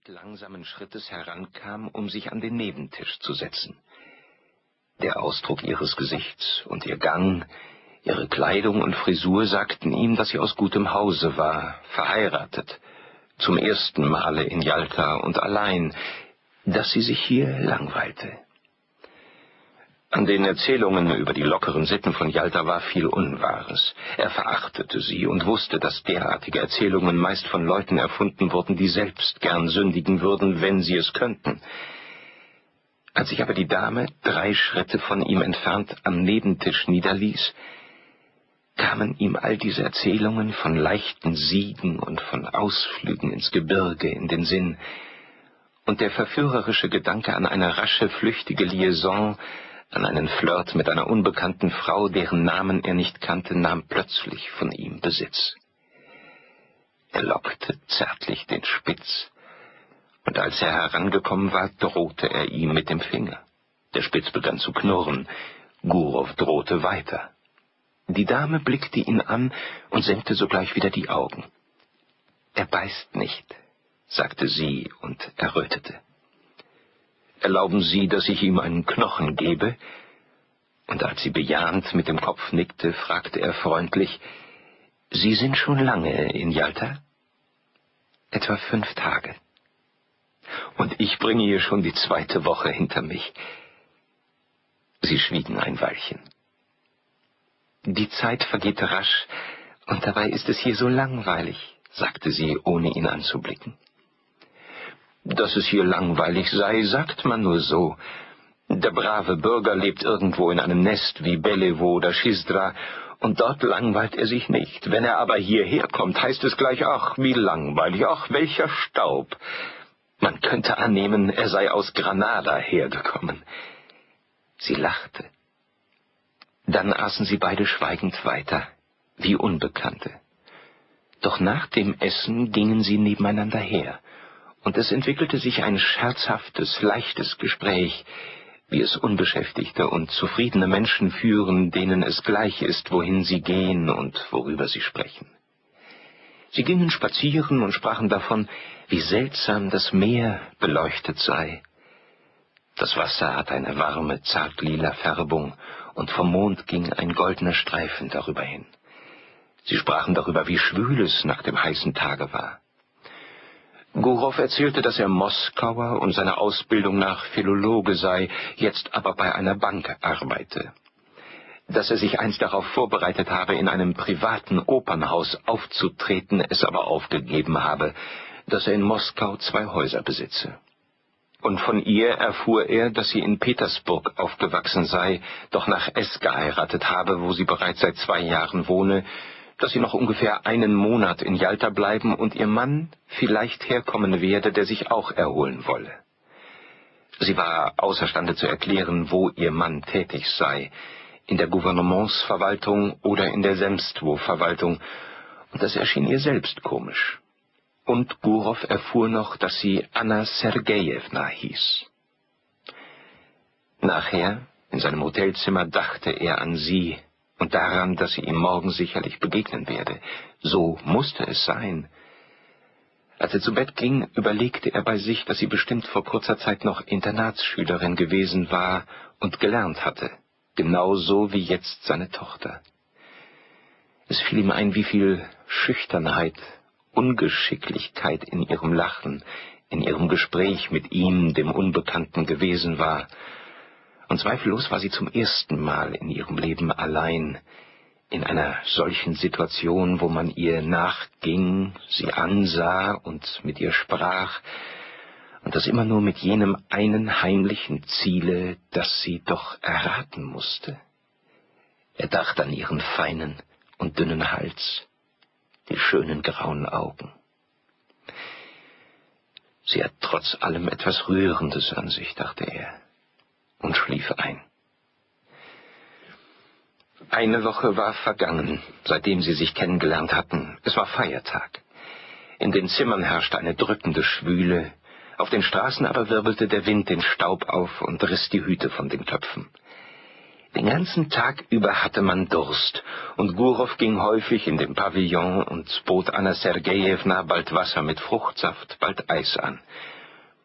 Annette langsamen Schrittes herankam, um sich an den Nebentisch zu setzen. Der Ausdruck ihres Gesichts und ihr Gang, ihre Kleidung und Frisur sagten ihm, dass sie aus gutem Hause war, verheiratet, zum ersten Male in Jalta und allein, dass sie sich hier langweilte. An den Erzählungen über die lockeren Sitten von Jalta war viel Unwahres. Er verachtete sie und wusste, dass derartige Erzählungen meist von Leuten erfunden wurden, die selbst gern sündigen würden, wenn sie es könnten. Als sich aber die Dame drei Schritte von ihm entfernt am Nebentisch niederließ, kamen ihm all diese Erzählungen von leichten Siegen und von Ausflügen ins Gebirge in den Sinn, und der verführerische Gedanke an eine rasche, flüchtige Liaison an einen Flirt mit einer unbekannten Frau, deren Namen er nicht kannte, nahm plötzlich von ihm Besitz. Er lockte zärtlich den Spitz, und als er herangekommen war, drohte er ihm mit dem Finger. Der Spitz begann zu knurren, Gurow drohte weiter. Die Dame blickte ihn an und senkte sogleich wieder die Augen. Er beißt nicht, sagte sie und errötete. Erlauben Sie, dass ich ihm einen Knochen gebe? Und als sie bejahend mit dem Kopf nickte, fragte er freundlich, Sie sind schon lange in Jalta? Etwa fünf Tage. Und ich bringe hier schon die zweite Woche hinter mich. Sie schwiegen ein Weilchen. Die Zeit vergeht rasch, und dabei ist es hier so langweilig, sagte sie, ohne ihn anzublicken. Dass es hier langweilig sei, sagt man nur so. Der brave Bürger lebt irgendwo in einem Nest wie Belevo oder Schisdra, und dort langweilt er sich nicht. Wenn er aber hierher kommt, heißt es gleich, ach, wie langweilig, ach, welcher Staub. Man könnte annehmen, er sei aus Granada hergekommen. Sie lachte. Dann aßen sie beide schweigend weiter, wie Unbekannte. Doch nach dem Essen gingen sie nebeneinander her, und es entwickelte sich ein scherzhaftes, leichtes Gespräch, wie es unbeschäftigte und zufriedene Menschen führen, denen es gleich ist, wohin sie gehen und worüber sie sprechen. Sie gingen spazieren und sprachen davon, wie seltsam das Meer beleuchtet sei. Das Wasser hat eine warme, zartlila Färbung, und vom Mond ging ein goldener Streifen darüber hin. Sie sprachen darüber, wie schwül es nach dem heißen Tage war. Gurow erzählte, dass er Moskauer und seine Ausbildung nach Philologe sei, jetzt aber bei einer Bank arbeite. Dass er sich einst darauf vorbereitet habe, in einem privaten Opernhaus aufzutreten, es aber aufgegeben habe, dass er in Moskau zwei Häuser besitze. Und von ihr erfuhr er, dass sie in Petersburg aufgewachsen sei, doch nach S geheiratet habe, wo sie bereits seit zwei Jahren wohne, dass sie noch ungefähr einen Monat in Jalta bleiben und ihr Mann vielleicht herkommen werde, der sich auch erholen wolle. Sie war außerstande zu erklären, wo ihr Mann tätig sei, in der Gouvernementsverwaltung oder in der Semstwo-Verwaltung, und das erschien ihr selbst komisch. Und Gurow erfuhr noch, dass sie Anna Sergejewna hieß. Nachher, in seinem Hotelzimmer, dachte er an sie und daran, dass sie ihm morgen sicherlich begegnen werde. So musste es sein. Als er zu Bett ging, überlegte er bei sich, dass sie bestimmt vor kurzer Zeit noch Internatsschülerin gewesen war und gelernt hatte, genauso wie jetzt seine Tochter. Es fiel ihm ein, wie viel Schüchternheit, Ungeschicklichkeit in ihrem Lachen, in ihrem Gespräch mit ihm, dem Unbekannten, gewesen war, und zweifellos war sie zum ersten Mal in ihrem Leben allein, in einer solchen Situation, wo man ihr nachging, sie ansah und mit ihr sprach, und das immer nur mit jenem einen heimlichen Ziele, das sie doch erraten musste. Er dachte an ihren feinen und dünnen Hals, die schönen grauen Augen. Sie hat trotz allem etwas Rührendes an sich, dachte er und schlief ein. Eine Woche war vergangen, seitdem sie sich kennengelernt hatten. Es war Feiertag. In den Zimmern herrschte eine drückende Schwüle, auf den Straßen aber wirbelte der Wind den Staub auf und riss die Hüte von den Köpfen. Den ganzen Tag über hatte man Durst, und Gurow ging häufig in den Pavillon und bot Anna Sergejewna bald Wasser mit Fruchtsaft, bald Eis an.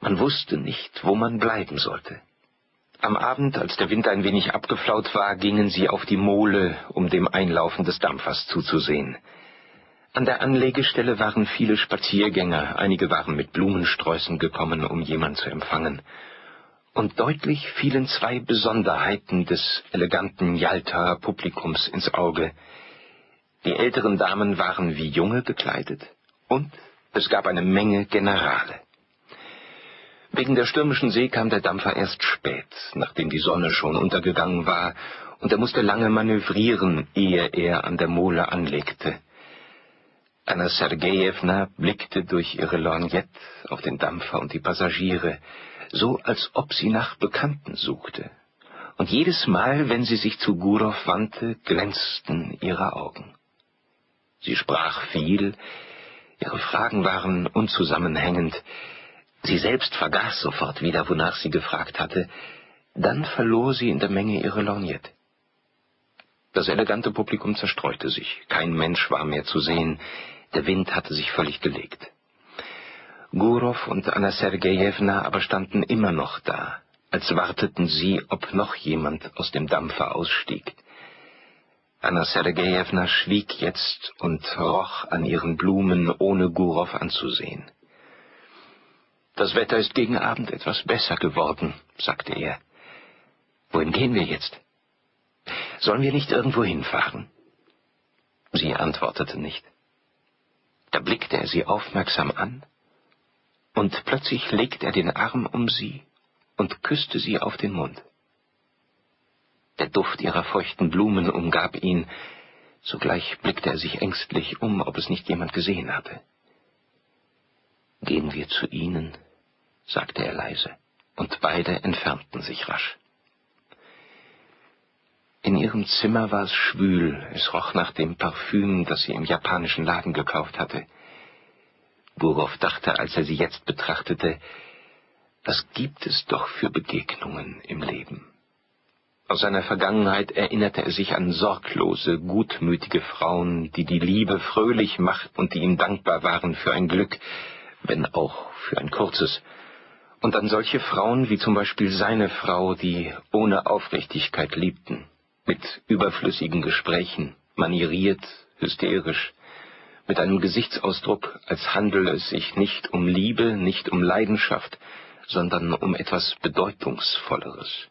Man wusste nicht, wo man bleiben sollte. Am Abend, als der Wind ein wenig abgeflaut war, gingen sie auf die Mole, um dem Einlaufen des Dampfers zuzusehen. An der Anlegestelle waren viele Spaziergänger, einige waren mit Blumensträußen gekommen, um jemand zu empfangen. Und deutlich fielen zwei Besonderheiten des eleganten Jaltaer Publikums ins Auge. Die älteren Damen waren wie Junge gekleidet, und es gab eine Menge Generale. Wegen der stürmischen See kam der Dampfer erst spät, nachdem die Sonne schon untergegangen war, und er musste lange manövrieren, ehe er an der Mole anlegte. Anna Sergejewna blickte durch ihre Lorgnette auf den Dampfer und die Passagiere, so als ob sie nach Bekannten suchte. Und jedes Mal, wenn sie sich zu Gurow wandte, glänzten ihre Augen. Sie sprach viel, ihre Fragen waren unzusammenhängend, Sie selbst vergaß sofort wieder, wonach sie gefragt hatte. Dann verlor sie in der Menge ihre Lorgnette. Das elegante Publikum zerstreute sich. Kein Mensch war mehr zu sehen. Der Wind hatte sich völlig gelegt. Gurow und Anna Sergejewna aber standen immer noch da, als warteten sie, ob noch jemand aus dem Dampfer ausstieg. Anna Sergejewna schwieg jetzt und roch an ihren Blumen, ohne Gurow anzusehen. Das Wetter ist gegen Abend etwas besser geworden, sagte er. Wohin gehen wir jetzt? Sollen wir nicht irgendwo hinfahren? Sie antwortete nicht. Da blickte er sie aufmerksam an, und plötzlich legte er den Arm um sie und küsste sie auf den Mund. Der Duft ihrer feuchten Blumen umgab ihn, sogleich blickte er sich ängstlich um, ob es nicht jemand gesehen hatte. Gehen wir zu ihnen, sagte er leise, und beide entfernten sich rasch. In ihrem Zimmer war es schwül, es roch nach dem Parfüm, das sie im japanischen Laden gekauft hatte. Burow dachte, als er sie jetzt betrachtete, was gibt es doch für Begegnungen im Leben? Aus seiner Vergangenheit erinnerte er sich an sorglose, gutmütige Frauen, die die Liebe fröhlich machten und die ihm dankbar waren für ein Glück, wenn auch für ein kurzes, und an solche Frauen wie zum Beispiel seine Frau, die ohne Aufrichtigkeit liebten, mit überflüssigen Gesprächen, manieriert, hysterisch, mit einem Gesichtsausdruck, als handele es sich nicht um Liebe, nicht um Leidenschaft, sondern um etwas Bedeutungsvolleres.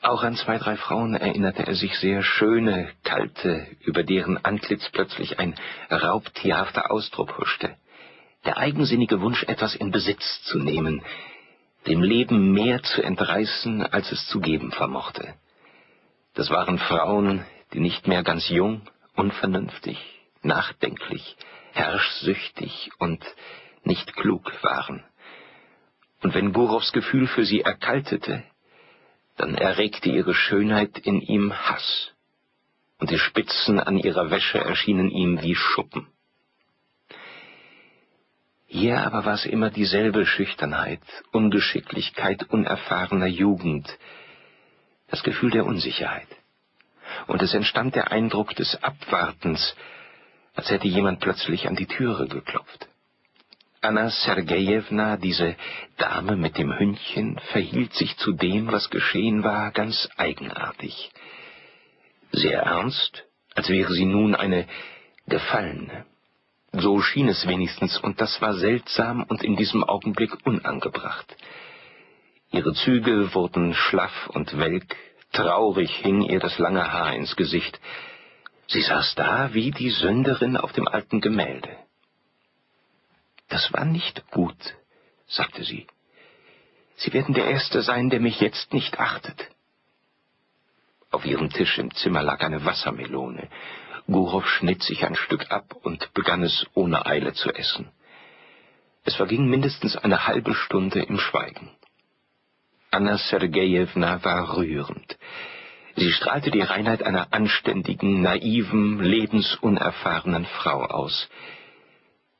Auch an zwei, drei Frauen erinnerte er sich sehr schöne, kalte, über deren Antlitz plötzlich ein raubtierhafter Ausdruck huschte der eigensinnige Wunsch, etwas in Besitz zu nehmen, dem Leben mehr zu entreißen, als es zu geben vermochte. Das waren Frauen, die nicht mehr ganz jung, unvernünftig, nachdenklich, herrschsüchtig und nicht klug waren. Und wenn Gurows Gefühl für sie erkaltete, dann erregte ihre Schönheit in ihm Hass, und die Spitzen an ihrer Wäsche erschienen ihm wie Schuppen. Hier aber war es immer dieselbe Schüchternheit, Ungeschicklichkeit unerfahrener Jugend, das Gefühl der Unsicherheit. Und es entstand der Eindruck des Abwartens, als hätte jemand plötzlich an die Türe geklopft. Anna Sergejewna, diese Dame mit dem Hündchen, verhielt sich zu dem, was geschehen war, ganz eigenartig. Sehr ernst, als wäre sie nun eine Gefallene. So schien es wenigstens, und das war seltsam und in diesem Augenblick unangebracht. Ihre Züge wurden schlaff und welk, traurig hing ihr das lange Haar ins Gesicht. Sie saß da wie die Sünderin auf dem alten Gemälde. Das war nicht gut, sagte sie. Sie werden der Erste sein, der mich jetzt nicht achtet. Auf ihrem Tisch im Zimmer lag eine Wassermelone. Gurow schnitt sich ein Stück ab und begann es ohne Eile zu essen. Es verging mindestens eine halbe Stunde im Schweigen. Anna Sergejewna war rührend. Sie strahlte die Reinheit einer anständigen, naiven, lebensunerfahrenen Frau aus.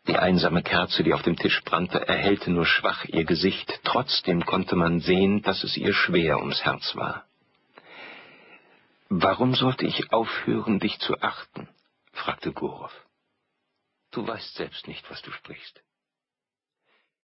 Die einsame Kerze, die auf dem Tisch brannte, erhellte nur schwach ihr Gesicht, trotzdem konnte man sehen, dass es ihr schwer ums Herz war. Warum sollte ich aufhören, dich zu achten? fragte Gorow. Du weißt selbst nicht, was du sprichst.